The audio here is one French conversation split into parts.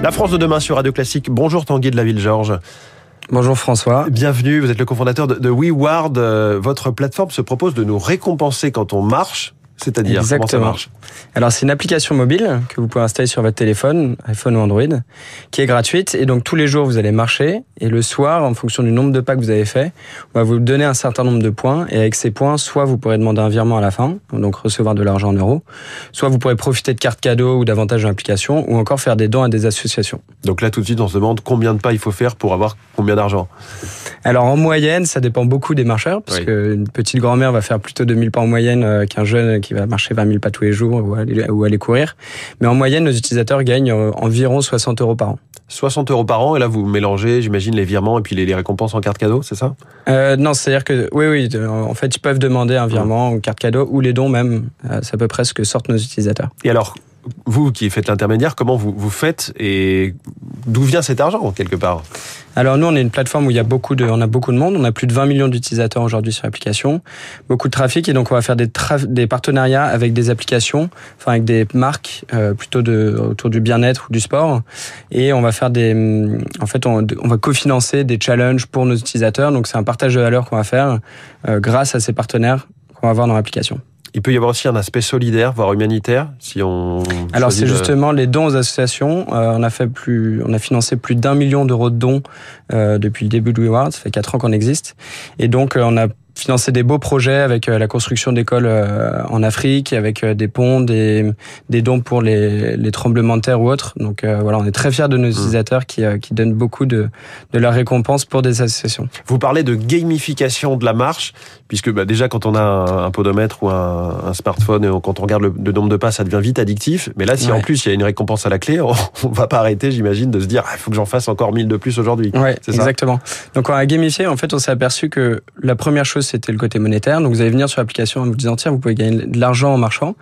La France de demain sur Radio Classique. Bonjour Tanguy de la Ville-Georges. Bonjour François. Bienvenue, vous êtes le cofondateur de, WeWard. Euh, votre plateforme se propose de nous récompenser quand on marche c'est-à-dire comment ça marche Alors c'est une application mobile que vous pouvez installer sur votre téléphone, iPhone ou Android, qui est gratuite. Et donc tous les jours vous allez marcher. Et le soir, en fonction du nombre de pas que vous avez fait, on va vous donner un certain nombre de points. Et avec ces points, soit vous pourrez demander un virement à la fin, donc recevoir de l'argent en euros, soit vous pourrez profiter de cartes cadeaux ou davantage d'applications ou encore faire des dons à des associations. Donc là tout de suite on se demande combien de pas il faut faire pour avoir combien d'argent. Alors en moyenne, ça dépend beaucoup des marcheurs parce qu'une petite grand-mère va faire plutôt 2000 pas en moyenne euh, qu'un jeune qui va marcher 20 000 pas tous les jours ou aller, ou aller courir. Mais en moyenne, nos utilisateurs gagnent euh, environ 60 euros par an. 60 euros par an, et là vous mélangez, j'imagine, les virements et puis les, récompenses en carte cadeau, c'est ça? Euh, Non, c'est-à-dire que oui, oui, en fait, ils peuvent demander un virement, une carte cadeau ou les dons même. Euh, c'est à peu près ce que sortent nos utilisateurs. Et alors, vous qui faites l'intermédiaire, comment vous, vous faites et d'où vient cet argent quelque part alors nous, on est une plateforme où il y a beaucoup de, on a beaucoup de monde. On a plus de 20 millions d'utilisateurs aujourd'hui sur l'application, beaucoup de trafic et donc on va faire des, des partenariats avec des applications, enfin avec des marques euh, plutôt de autour du bien-être ou du sport et on va faire des, en fait, on, on va cofinancer des challenges pour nos utilisateurs. Donc c'est un partage de valeur qu'on va faire euh, grâce à ces partenaires qu'on va avoir dans l'application. Il peut y avoir aussi un aspect solidaire, voire humanitaire, si on. Alors c'est justement les dons aux associations. Euh, on a fait plus, on a financé plus d'un million d'euros de dons euh, depuis le début de WeWard. Ça fait quatre ans qu'on existe, et donc euh, on a financer des beaux projets avec euh, la construction d'écoles euh, en Afrique, avec euh, des ponts, des, des dons pour les, les tremblements de terre ou autres. Donc voilà, on est très fiers de nos mmh. utilisateurs qui, qui donnent beaucoup de, de la récompense pour des associations. Vous parlez de gamification de la marche, puisque bah, déjà quand on a un, podomètre ou un, un, smartphone, et quand on regarde le, nombre de pas, ça devient vite addictif. Mais là, si en plus il y a une récompense à la clé, on, on va pas arrêter, j'imagine, de se dire, ah, il faut que j'en fasse encore 1000 de plus aujourd'hui. Ouais, exactement. Donc on a gamifié, en fait, on s'est aperçu que la première chose c'était le côté monétaire. Donc vous allez venir sur l'application en vous disant tiens, vous pouvez gagner de l'argent en marchant,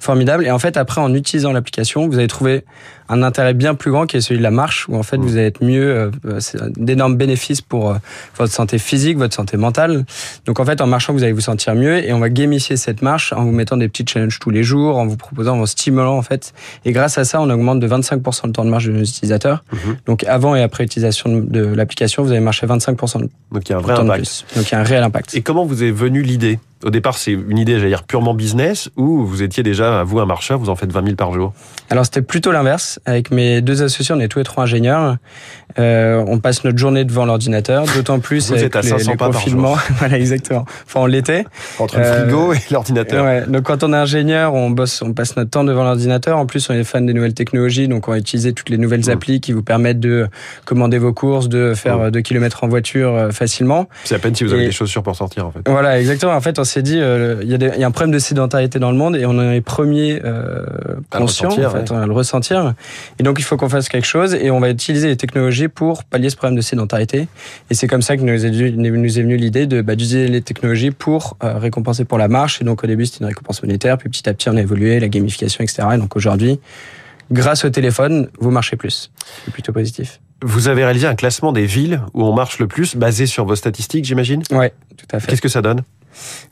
formidable. Et en fait après en utilisant l'application, vous allez trouver un intérêt bien plus grand qui est celui de la marche, où en fait mmh. vous allez être mieux, euh, c'est d'énormes bénéfices pour euh, votre santé physique, votre santé mentale. Donc en fait en marchant vous allez vous sentir mieux et on va gamifier cette marche en vous mettant des petits challenges tous les jours, en vous proposant, en vous stimulant en fait. Et grâce à ça on augmente de 25% le temps de marche de nos utilisateurs. Mmh. Donc avant et après utilisation de l'application vous allez marcher 25% de Donc il y a un vrai impact. Donc il y a un réel impact. Et comment vous est venue l'idée? Au départ, c'est une idée, j'allais dire, purement business, ou vous étiez déjà, vous, un marcheur, vous en faites 20 000 par jour? Alors, c'était plutôt l'inverse. Avec mes deux associés, on est tous les trois ingénieurs. Euh, on passe notre journée devant l'ordinateur, d'autant plus vous êtes à 500 les, pas confinements. voilà, exactement. Enfin, on l'était. Entre le frigo euh, et l'ordinateur. Ouais. Donc, quand on est ingénieur, on bosse, on passe notre temps devant l'ordinateur. En plus, on est fan des nouvelles technologies, donc on va utiliser toutes les nouvelles mmh. applis qui vous permettent de commander vos courses, de faire mmh. 2 km en voiture euh, facilement. C'est à peine si vous avez des chaussures pour sortir, en fait. Voilà, exactement. En fait, on s'est dit, euh, il y, y, a un problème de sédentarité dans le monde et on en est les premiers euh, conscients, en fait, à le ressentir. Et donc, il faut qu'on fasse quelque chose et on va utiliser les technologies pour pallier ce problème de sédentarité. Et c'est comme ça que nous est, nous est venue l'idée de bah, d'utiliser les technologies pour euh, récompenser pour la marche. Et donc, au début, c'était une récompense monétaire, puis petit à petit, on a évolué, la gamification, etc. Et donc, aujourd'hui, grâce au téléphone, vous marchez plus. C'est plutôt positif. Vous avez réalisé un classement des villes où on marche le plus, basé sur vos statistiques, j'imagine? Ouais, tout à fait. Qu'est-ce que ça donne?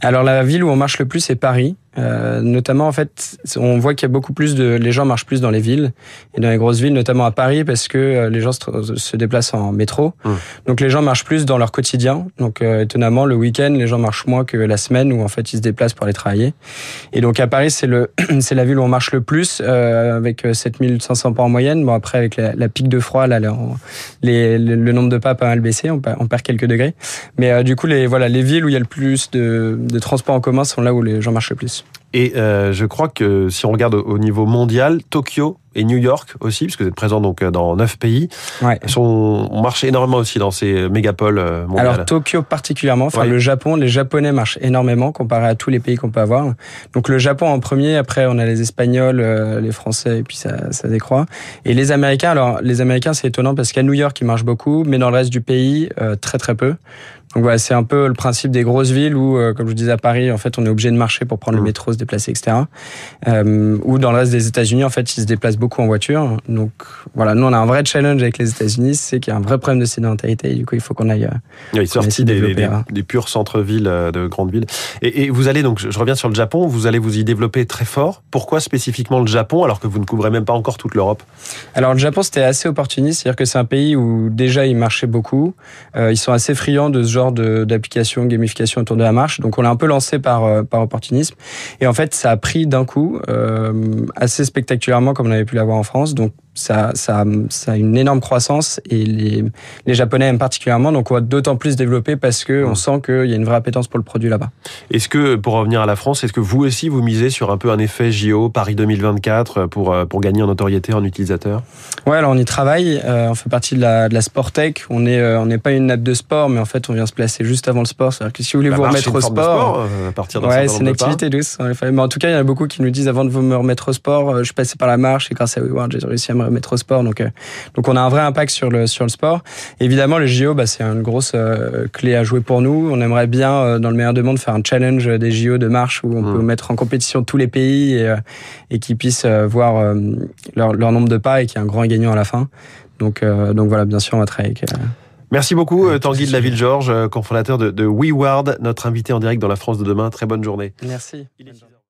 Alors la ville où on marche le plus c'est Paris. Euh, notamment en fait, on voit qu'il y a beaucoup plus de, les gens marchent plus dans les villes et dans les grosses villes, notamment à Paris, parce que euh, les gens se, déplacent en métro. Mmh. Donc les gens marchent plus dans leur quotidien. Donc euh, étonnamment, le week-end, les gens marchent moins que la semaine où en fait ils se déplacent pour aller travailler. Et donc à Paris, c'est le, c'est la ville où on marche le plus, euh, avec 7500 pas en moyenne. Bon après avec la, la pique de froid, là, les, le, nombre de pas a pas mal baissé, on, on perd quelques degrés. Mais du coup, les voilà, les villes où il y a le plus de, de transports en commun sont là où les gens marchent le plus. Et euh, je crois que si on regarde au niveau mondial, Tokyo et New York aussi, puisque vous êtes présent donc dans neuf pays, ouais. sont, on marche énormément aussi dans ces mégapoles euh, mondiales. Alors Tokyo particulièrement, enfin le Japon, les Japonais marchent énormément comparé à tous les pays qu'on peut avoir. Donc le Japon en premier, après on a les Espagnols, euh, les Français, et puis ça, ça décroît. Et les Américains, alors les Américains c'est étonnant parce qu'à New York ils marchent beaucoup, mais dans le reste du pays très très peu. Donc voilà, c'est un peu le principe des grosses villes où, euh, comme je vous disais à Paris, en fait, on est obligé de marcher pour prendre le mmh. métro, se déplacer, etc. Euh, ou dans le reste des États-Unis, en fait, ils se déplacent beaucoup en voiture. Donc voilà, nous on a un vrai challenge avec les États-Unis, c'est qu'il y a un vrai problème de sédentarité. Et du coup, il faut qu'on aille. Euh, oui, sorti des, des, purs centres-villes euh, de grandes villes. Et, et, vous allez donc, je reviens sur le Japon, vous allez vous y développer très fort. Pourquoi spécifiquement le Japon alors que vous ne couvrez même pas encore toute l'Europe? Alors le Japon, c'était assez opportuniste, c'est-à-dire que c'est un pays où déjà il marchait beaucoup. Ils sont assez friands de ce genre d'application, gamification autour de la marche. Donc on l'a un peu lancé par, euh, par opportunisme. Et en fait, ça a pris d'un coup, euh, assez spectaculairement comme on avait pu l'avoir en France. Donc ça, ça, ça a une énorme croissance et les, les Japonais aiment particulièrement. Donc on va d'autant plus développer parce que on mmh. sent qu'il y a une vraie appétence pour le produit là-bas. Est-ce que, pour revenir à la France, est-ce que vous aussi vous misez sur un peu un effet JO Paris 2024 pour, pour gagner en notoriété en utilisateur? Ouais, alors on y travaille. Euh, on fait partie de la, de la Sportech. On est, euh, on n'est pas une nappe de sport, mais en fait on vient se placer juste avant le sport. C'est-à-dire que si vous voulez vous remettre au sport, euh, à partir ouais, c'est une activité douce. Mais en tout cas, il y en a beaucoup qui nous disent avant de vous me remettre au sport, je suis passé par la marche et grâce à WeWorld, j'ai réussi à me remettre au sport. Donc, donc on a un vrai impact sur le sur le sport. évidemment, les JO, bah, c'est une grosse clé à jouer pour nous. On aimerait bien, dans le meilleur des mondes, faire un challenge des JO de marche où on mmh. peut mettre en compétition tous les pays et, et qu'ils puissent voir leur, leur nombre de pas et qu'il y ait un grand gagnant à la fin. Donc, euh, donc voilà, bien sûr, on va travailler avec. Euh, Merci beaucoup, Tanguy de la Ville Georges, cofondateur de, de WeWard, notre invité en direct dans la France de demain. Très bonne journée. Merci.